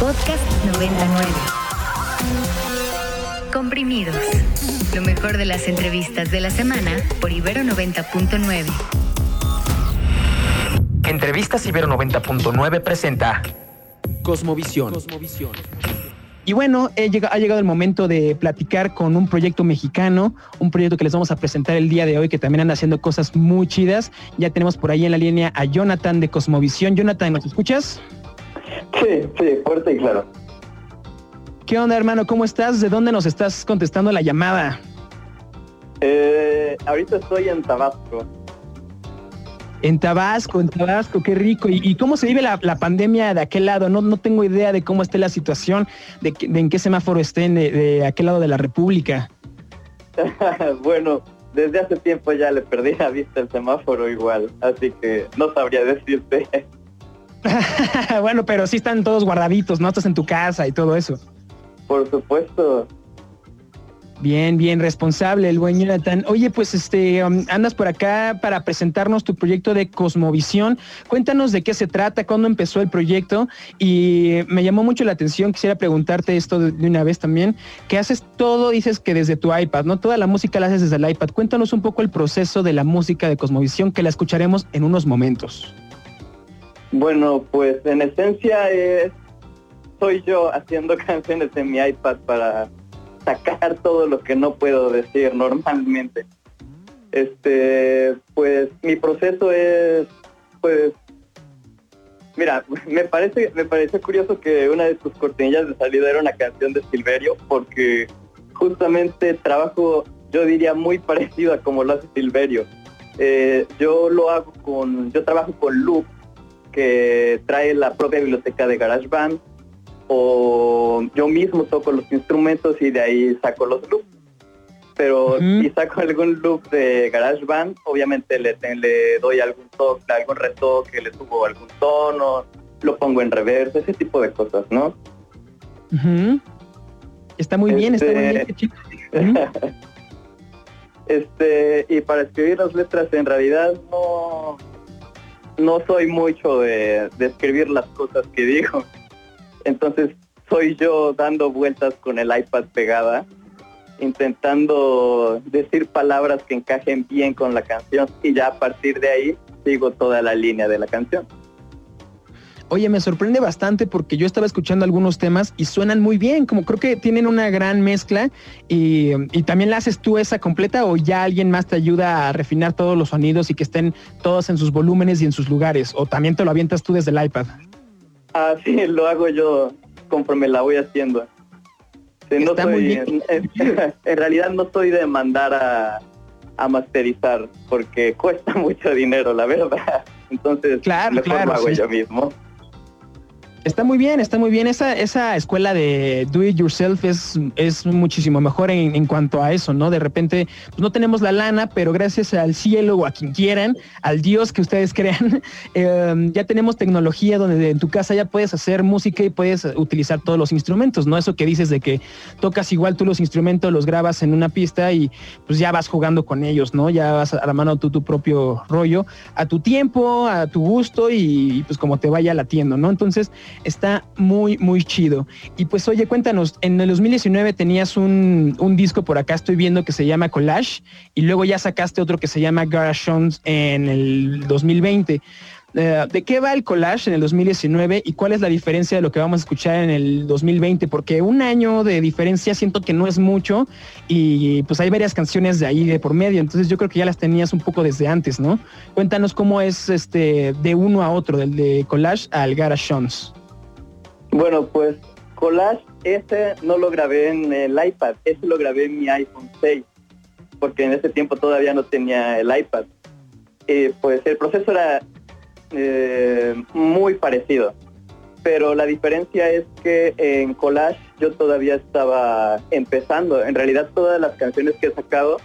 Podcast 99. Comprimidos. Lo mejor de las entrevistas de la semana por Ibero 90.9. Entrevistas Ibero 90.9 presenta Cosmovisión. Y bueno, ha llegado el momento de platicar con un proyecto mexicano, un proyecto que les vamos a presentar el día de hoy, que también anda haciendo cosas muy chidas. Ya tenemos por ahí en la línea a Jonathan de Cosmovisión. Jonathan, ¿nos escuchas? Sí, sí, fuerte y claro. ¿Qué onda, hermano? ¿Cómo estás? ¿De dónde nos estás contestando la llamada? Eh, ahorita estoy en Tabasco. En Tabasco, en Tabasco, qué rico. ¿Y, cómo se vive la, pandemia de aquel lado? No, no tengo idea de cómo esté la situación, de, en qué semáforo estén de, aquel lado de la República. bueno, desde hace tiempo ya le perdí la vista el semáforo igual, así que no sabría decirte. bueno, pero sí están todos guardaditos, ¿no? Estás en tu casa y todo eso. Por supuesto. Bien, bien, responsable el buen Jonathan. Oye, pues este, um, andas por acá para presentarnos tu proyecto de Cosmovisión. Cuéntanos de qué se trata, cuándo empezó el proyecto y me llamó mucho la atención, quisiera preguntarte esto de, una vez también, que haces todo, dices que desde tu iPad, ¿no? Toda la música la haces desde el iPad. Cuéntanos un poco el proceso de la música de Cosmovisión que la escucharemos en unos momentos. Bueno, pues en esencia es, soy yo haciendo canciones en mi iPad para sacar todo lo que no puedo decir normalmente. Este, pues mi proceso es, pues, mira, me parece, me parece curioso que una de tus cortinillas de salida era una canción de Silverio, porque justamente trabajo, yo diría muy parecido a como lo hace Silverio. Eh, yo lo hago con, yo trabajo con Loop, que trae la propia biblioteca de GarageBand o yo mismo toco los instrumentos y de ahí saco los loops. Pero si saco algún loop de GarageBand, obviamente le, le doy algún toque, algún retoque, le subo algún tono, lo pongo en reverso, ese tipo de cosas, ¿no? Está muy bien, está muy bien. Este, este, y para escribir las letras en realidad no, no soy mucho de, de escribir las cosas que digo. Entonces soy yo dando vueltas con el iPad pegada, intentando decir palabras que encajen bien con la canción y ya a partir de ahí sigo toda la línea de la canción. Oye, me sorprende bastante porque yo estaba escuchando algunos temas y suenan muy bien, como creo que tienen una gran mezcla y, también la haces tú esa completa o ya alguien más te ayuda a refinar todos los sonidos y que estén todos en sus volúmenes y en sus lugares o también te lo avientas tú desde el iPad. Ah, sí, lo hago yo conforme la voy haciendo. no soy, en, realidad no estoy de mandar a, a, masterizar porque cuesta mucho dinero, la verdad. Entonces, claro, claro, lo hago yo mismo. Está muy bien, está muy bien. Esa, esa escuela de do it yourself es, es muchísimo mejor en, cuanto a eso, ¿no? De repente, pues no tenemos la lana, pero gracias al cielo o a quien quieran, al Dios que ustedes crean, em, ya tenemos tecnología donde en tu casa ya puedes hacer música y puedes utilizar todos los instrumentos, ¿no? Eso que dices de que tocas igual tú los instrumentos, los grabas en una pista y pues ya vas jugando con ellos, ¿no? Ya vas a la mano tú tu propio rollo, a tu tiempo, a tu gusto y, y pues como te vaya latiendo, ¿no? Entonces, Está muy, muy chido. Y pues oye, cuéntanos, en el 2019 tenías un, disco por acá, estoy viendo que se llama Collage, y luego ya sacaste otro que se llama Garage en el 2020. Eh, ¿De qué va el collage en el 2019 y cuál es la diferencia de lo que vamos a escuchar en el 2020? Porque un año de diferencia siento que no es mucho y pues hay varias canciones de ahí de por medio, entonces yo creo que ya las tenías un poco desde antes, ¿no? Cuéntanos cómo es este de uno a otro, del de collage al Garage bueno, pues Collage, ese no lo grabé en el iPad, ese lo grabé en mi iPhone 6, porque en ese tiempo todavía no tenía el iPad. Pues el proceso era eh, muy parecido, pero la diferencia es que en Collage yo todavía estaba empezando. En realidad todas las canciones que he sacado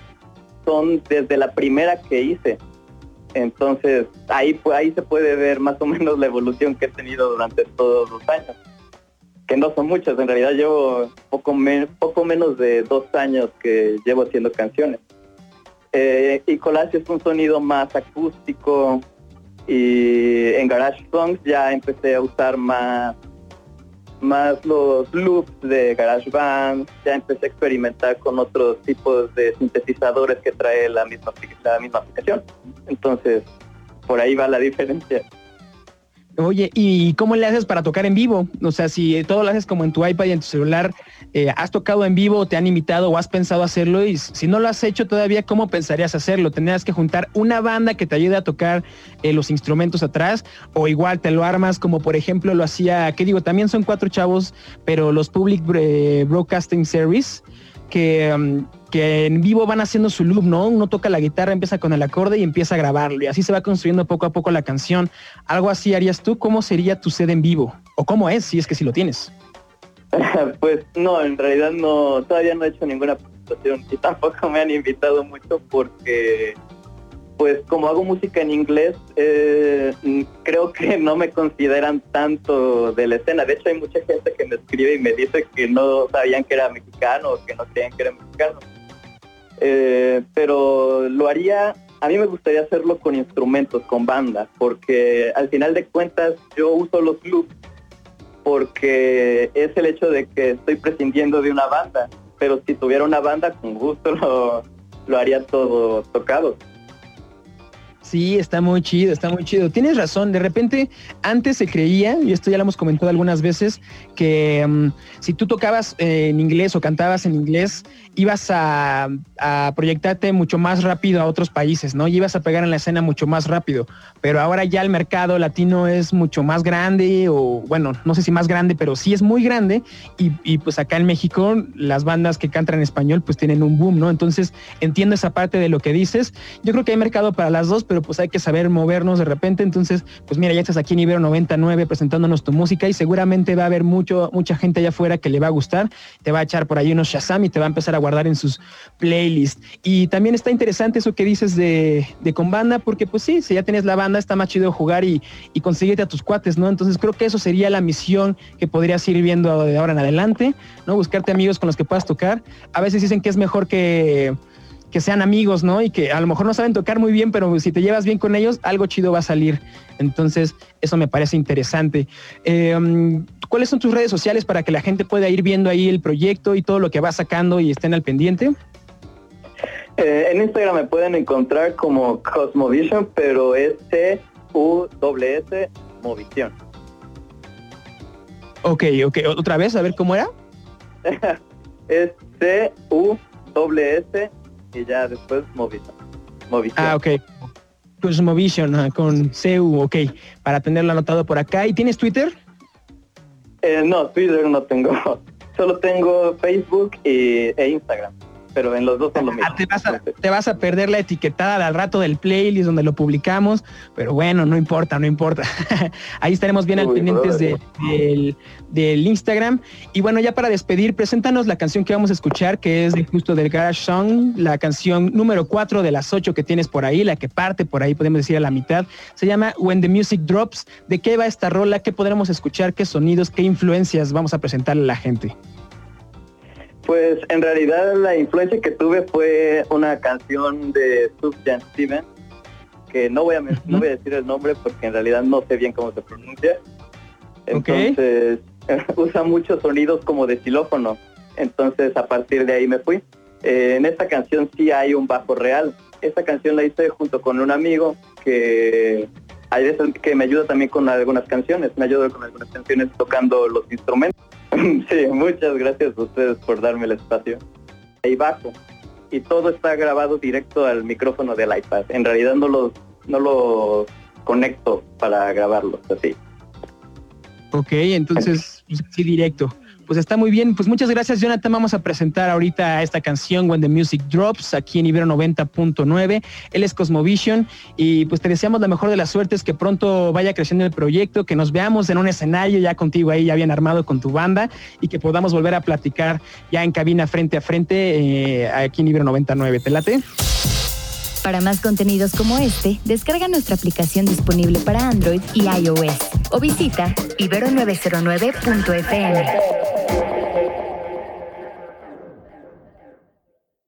son desde la primera que hice. Entonces ahí, ahí se puede ver más o menos la evolución que he tenido durante todos los años que no son muchas, en realidad llevo poco, menos de dos años que llevo haciendo canciones. Eh, y Collage es un sonido más acústico Y en Garage Songs ya empecé a usar más más los loops de GarageBand, ya empecé a experimentar con otros tipos de sintetizadores que trae la misma, la misma aplicación. Entonces, por ahí va la diferencia. Oye, ¿y cómo le haces para tocar en vivo? O sea, si todo lo haces como en tu iPad y en tu celular, eh, ¿has tocado en vivo, te han invitado o has pensado hacerlo? Y si no lo has hecho todavía, ¿cómo pensarías hacerlo? ¿Tendrías que juntar una banda que te ayude a tocar eh, los instrumentos atrás? ¿O igual te lo armas como por ejemplo lo hacía, que digo, también son cuatro chavos, pero los Public eh, Broadcasting Series, que um, que en vivo van haciendo su loop, ¿no? Uno toca la guitarra, empieza con el acorde y empieza a grabarlo. Y así se va construyendo poco a poco la canción. ¿Algo así harías tú? ¿Cómo sería tu sed en vivo? ¿O cómo es, si es que sí lo tienes? pues no, en realidad no, todavía no he hecho ninguna presentación y tampoco me han invitado mucho porque pues como hago música en inglés, eh, creo que no me consideran tanto de la escena. De hecho, hay mucha gente que me escribe y me dice que no sabían que era mexicano o que no creían que era mexicano. Eh, pero lo haría, a mí me gustaría hacerlo con instrumentos, con banda, porque al final de cuentas yo uso los loops porque es el hecho de que estoy prescindiendo de una banda, pero si tuviera una banda con gusto lo, lo haría todo tocado. Sí, está muy chido, está muy chido. Tienes razón, de repente antes se creía, y esto ya lo hemos comentado algunas veces, que mm, si tú tocabas eh, en inglés o cantabas en inglés, ibas a, proyectarte mucho más rápido a otros países, ¿no? Y ibas a pegar en la escena mucho más rápido. Pero ahora ya el mercado latino es mucho más grande, o bueno, no sé si más grande, pero sí es muy grande. Y, y pues acá en México las bandas que cantan en español pues tienen un boom, ¿no? Entonces entiendo esa parte de lo que dices. Yo creo que hay mercado para las dos, pero pues hay que saber movernos de repente. Entonces, pues mira, ya estás aquí en Ibero 99 presentándonos tu música y seguramente va a haber mucho, mucha gente allá afuera que le va a gustar, te va a echar por ahí unos Shazam y te va a empezar a guardar en sus playlists. Y también está interesante eso que dices de, con banda, porque pues sí, si ya tienes la banda, está más chido jugar y, y conseguirte a tus cuates, ¿no? Entonces creo que eso sería la misión que podrías ir viendo de ahora en adelante, ¿no? Buscarte amigos con los que puedas tocar. A veces dicen que es mejor que que sean amigos, ¿no? Y que a lo mejor no saben tocar muy bien, pero si te llevas bien con ellos, algo chido va a salir. Entonces, eso me parece interesante. Em, ¿Cuáles son tus redes sociales para que la gente pueda ir viendo ahí el proyecto y todo lo que va sacando y estén al pendiente? Eh, en Instagram me pueden encontrar como Cosmovision, pero es C-U-S Movision. Ok, ok. ¿Otra vez? A ver cómo era. es C-U-S y ya después Movision. Ah, ok. Pues con CU, ok, para tenerlo anotado por acá. ¿Y tienes Twitter? Eh, no, Twitter no tengo. Solo tengo Facebook y, e Instagram pero en los dos son lo mismo. Ah, te, vas a, perder la etiquetada al rato del playlist donde lo publicamos, pero bueno, no importa, no importa. Ahí estaremos bien al pendientes del, del, Instagram. Y bueno, ya para despedir, preséntanos la canción que vamos a escuchar, que es de justo del Garage Song, la canción número 4 de las 8 que tienes por ahí, la que parte por ahí, podemos decir a la mitad. Se llama When the Music Drops. ¿De qué va esta rola? ¿Qué podremos escuchar? ¿Qué sonidos? ¿Qué influencias vamos a presentarle a la gente? Pues en realidad la influencia que tuve fue una canción de Sufjan Steven, que no voy, a, no voy a decir el nombre porque en realidad no sé bien cómo se pronuncia. Entonces usa muchos sonidos como de xilófono. Entonces a partir de ahí me fui. Eh, en esta canción sí hay un bajo real. Esta canción la hice junto con un amigo que hay veces que me ayuda también con algunas canciones. Me ayuda con algunas canciones tocando los instrumentos. Sí, muchas gracias a ustedes por darme el espacio. Ahí bajo. Y todo está grabado directo al micrófono del iPad. En realidad no los, no lo conecto para grabarlos así. Ok, entonces sí directo pues está muy bien. Pues muchas gracias, Jonathan. Vamos a presentar ahorita esta canción When the Music Drops aquí en Ibero 90.9. Él es Cosmovision y pues te deseamos la mejor de las suertes, que pronto vaya creciendo el proyecto, que nos veamos en un escenario ya contigo ahí, ya bien armado con tu banda y que podamos volver a platicar ya en cabina frente a frente eh, aquí en Ibero 99. ¿Te late? Para más contenidos como este, descarga nuestra aplicación disponible para Android y iOS o visita ibero909.fm.